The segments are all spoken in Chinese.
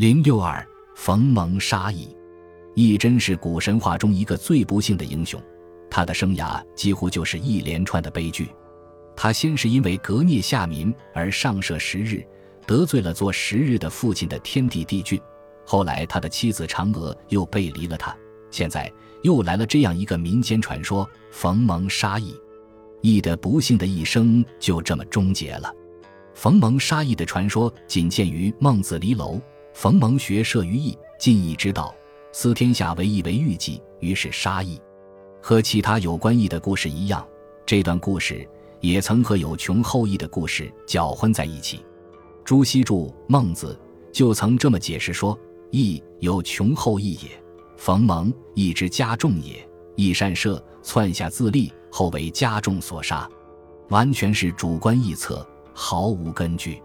零六二，冯蒙杀义。义真是古神话中一个最不幸的英雄，他的生涯几乎就是一连串的悲剧。他先是因为革聂下民而上涉十日，得罪了做十日的父亲的天帝帝俊。后来他的妻子嫦娥又背离了他，现在又来了这样一个民间传说：冯蒙杀义。义的不幸的一生就这么终结了。冯蒙杀义的传说仅见于《孟子·离楼》。冯蒙学射于义，尽义之道，思天下为义为欲计，于是杀义。和其他有关义的故事一样，这段故事也曾和有穷后义的故事搅混在一起。朱熹著《孟子》就曾这么解释说：“义有穷后义也。冯蒙义之加重也，义善射，窜下自立，后为加重所杀。”完全是主观臆测，毫无根据。《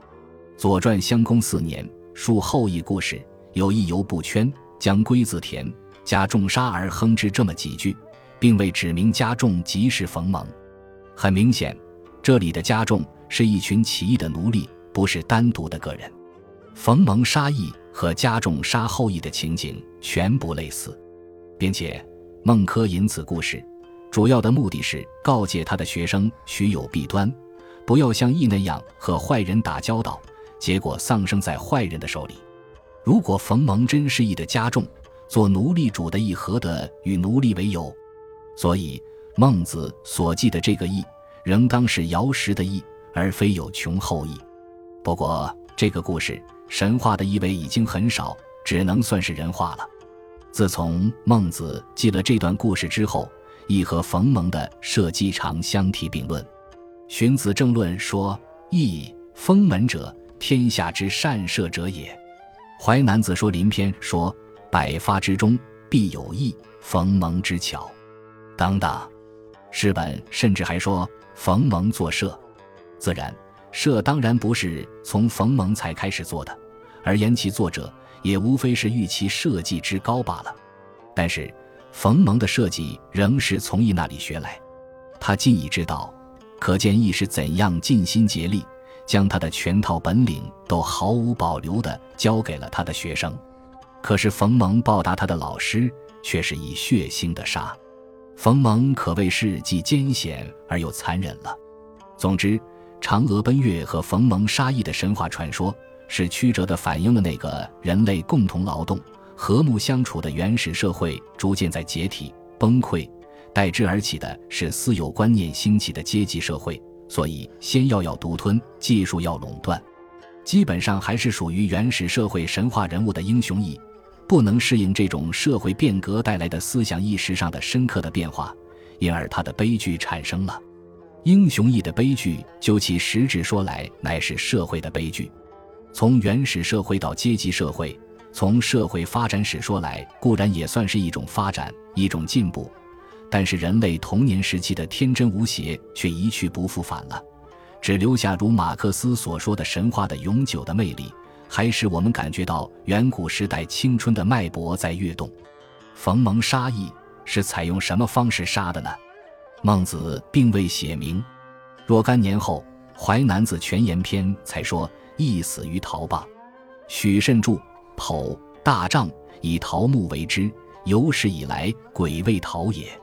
左传》襄公四年。述后羿故事，有一游不圈，将龟子田，加重杀而亨之这么几句，并未指明加重即是冯蒙。很明显，这里的加重是一群起义的奴隶，不是单独的个人。冯蒙杀义和加重杀后羿的情景全不类似，并且孟轲引此故事，主要的目的是告诫他的学生许有弊端，不要像羿那样和坏人打交道。结果丧生在坏人的手里。如果冯蒙真是义的加重，做奴隶主的义何得与奴隶为友？所以孟子所记的这个义，仍当是尧时的义，而非有穷后义。不过这个故事神话的意味已经很少，只能算是人话了。自从孟子记了这段故事之后，义和冯蒙的社稷常相提并论。荀子正论说：“义封门者。”天下之善射者也，《淮南子·说林篇》说：“百发之中必有一，冯蒙之巧。”等等，诗本甚至还说冯蒙作射。自然，射当然不是从冯蒙才开始做的，而言其作者也无非是欲其设计之高罢了。但是，冯蒙的设计仍是从义那里学来，他尽已之道，可见义是怎样尽心竭力。将他的全套本领都毫无保留地交给了他的学生，可是冯蒙报答他的老师却是以血腥的杀。冯蒙可谓是既艰险而又残忍了。总之，嫦娥奔月和冯蒙杀义的神话传说，是曲折地反映了那个人类共同劳动、和睦相处的原始社会逐渐在解体崩溃，代之而起的是私有观念兴起的阶级社会。所以，先要要独吞，技术要垄断，基本上还是属于原始社会神话人物的英雄意，不能适应这种社会变革带来的思想意识上的深刻的变化，因而他的悲剧产生了。英雄意的悲剧，就其实质说来，乃是社会的悲剧。从原始社会到阶级社会，从社会发展史说来，固然也算是一种发展，一种进步。但是人类童年时期的天真无邪却一去不复返了，只留下如马克思所说的神话的永久的魅力，还使我们感觉到远古时代青春的脉搏在跃动。冯蒙杀义是采用什么方式杀的呢？孟子并未写明。若干年后，《淮南子·全言篇》才说义死于陶棒。许慎注：剖大丈以桃木为之，有史以来鬼未陶也。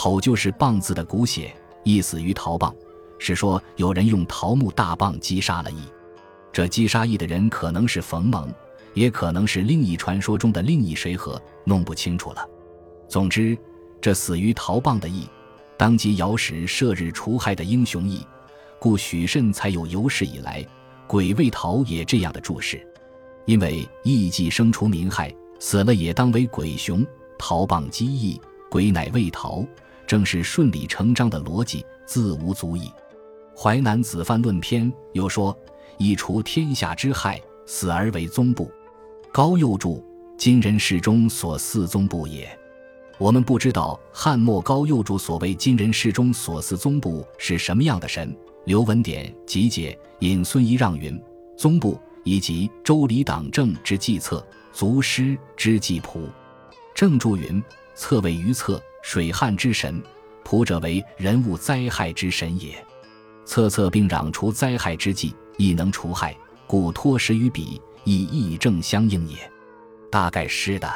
剖就是棒字的古写，意死于桃棒，是说有人用桃木大棒击杀了羿。这击杀羿的人可能是冯蒙，也可能是另一传说中的另一谁和，弄不清楚了。总之，这死于桃棒的羿，当即尧时射日除害的英雄羿，故许慎才有有史以来鬼未逃也这样的注释。因为羿既生除民害，死了也当为鬼雄，桃棒击羿，鬼乃未逃。正是顺理成章的逻辑，自无足矣。《淮南子·范论篇》又说：“以除天下之害，死而为宗部。”高佑注：“今人世中所祀宗部也。”我们不知道汉末高佑注所谓“今人世中所祀宗部”是什么样的神。刘文典集解引孙仪让云：“宗部以及周礼党政之计策，足师之计谱。”正注云：“策为于策。”水旱之神，仆者为人物灾害之神也。策策并攘除灾害之计，亦能除害，故托食于彼，以义正相应也。大概是的。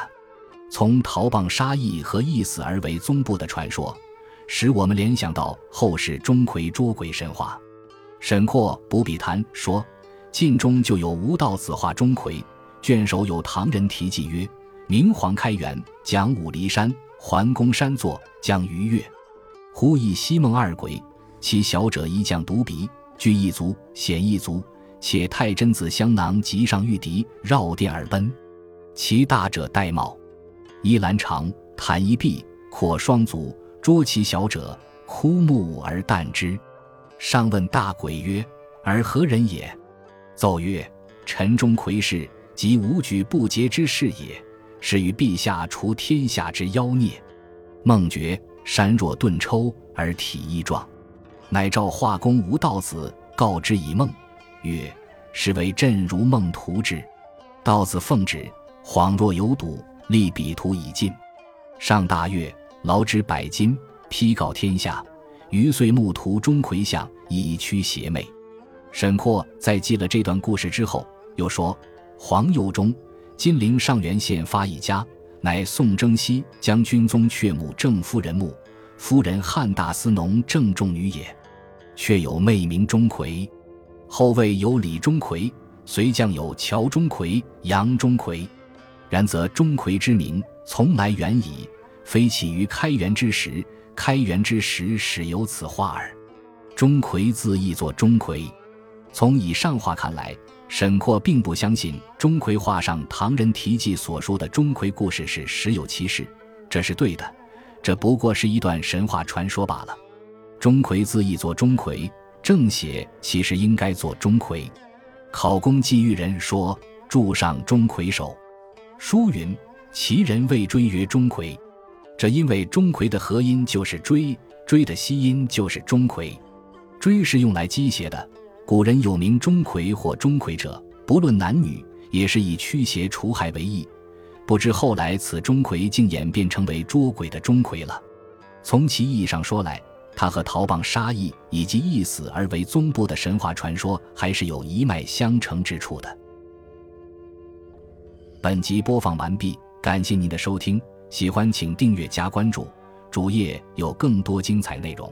从陶棒杀义和一死而为宗部的传说，使我们联想到后世钟馗捉鬼神话。沈括《补笔谈》说，晋中就有吴道子画钟馗，卷首有唐人题记曰：“明皇开元，讲武离山，桓公山坐，将逾越。忽忆西梦二鬼，其小者一将独鼻，具一足，显一足，且太真子香囊及上玉笛，绕殿而奔；其大者戴帽，衣兰长，袒一臂，阔双足，捉其小者，枯木而啖之。”上问大鬼曰：“尔何人也？”奏曰：“陈钟馗氏，即无举不竭之士也。是与陛下除天下之妖孽。”孟觉山若顿抽而体亦壮，乃召画工吴道子，告之以梦，曰：“是为朕如梦图之。”道子奉旨，恍若有睹，立笔图已尽。上大悦，劳之百金，批告天下。余遂木图钟馗像，以驱邪魅。沈括在记了这段故事之后，又说：黄佑中，金陵上元县发一家，乃宋征西将军宗阙母郑夫人墓，夫人汉大司农郑仲女也。却有妹名钟馗，后位有李钟馗，随将有乔钟馗、杨钟馗。然则钟馗之名从来远矣，非起于开元之时。开元之时，始有此画耳。钟馗字译作钟馗。从以上话看来，沈括并不相信钟馗画上唐人题记所说的钟馗故事是实有其事，这是对的。这不过是一段神话传说罢了。钟馗字译作钟馗，正写其实应该作钟馗。考功记玉人说：“柱上钟馗首。”书云：“其人谓追曰钟馗。”这因为钟馗的合音就是追，追的西音就是钟馗，追是用来击邪的。古人有名钟馗或钟馗者，不论男女，也是以驱邪除害为意。不知后来此钟馗竟演变成为捉鬼的钟馗了。从其意义上说来，他和陶棒杀义以及一死而为宗部的神话传说还是有一脉相承之处的。本集播放完毕，感谢您的收听。喜欢请订阅加关注，主页有更多精彩内容。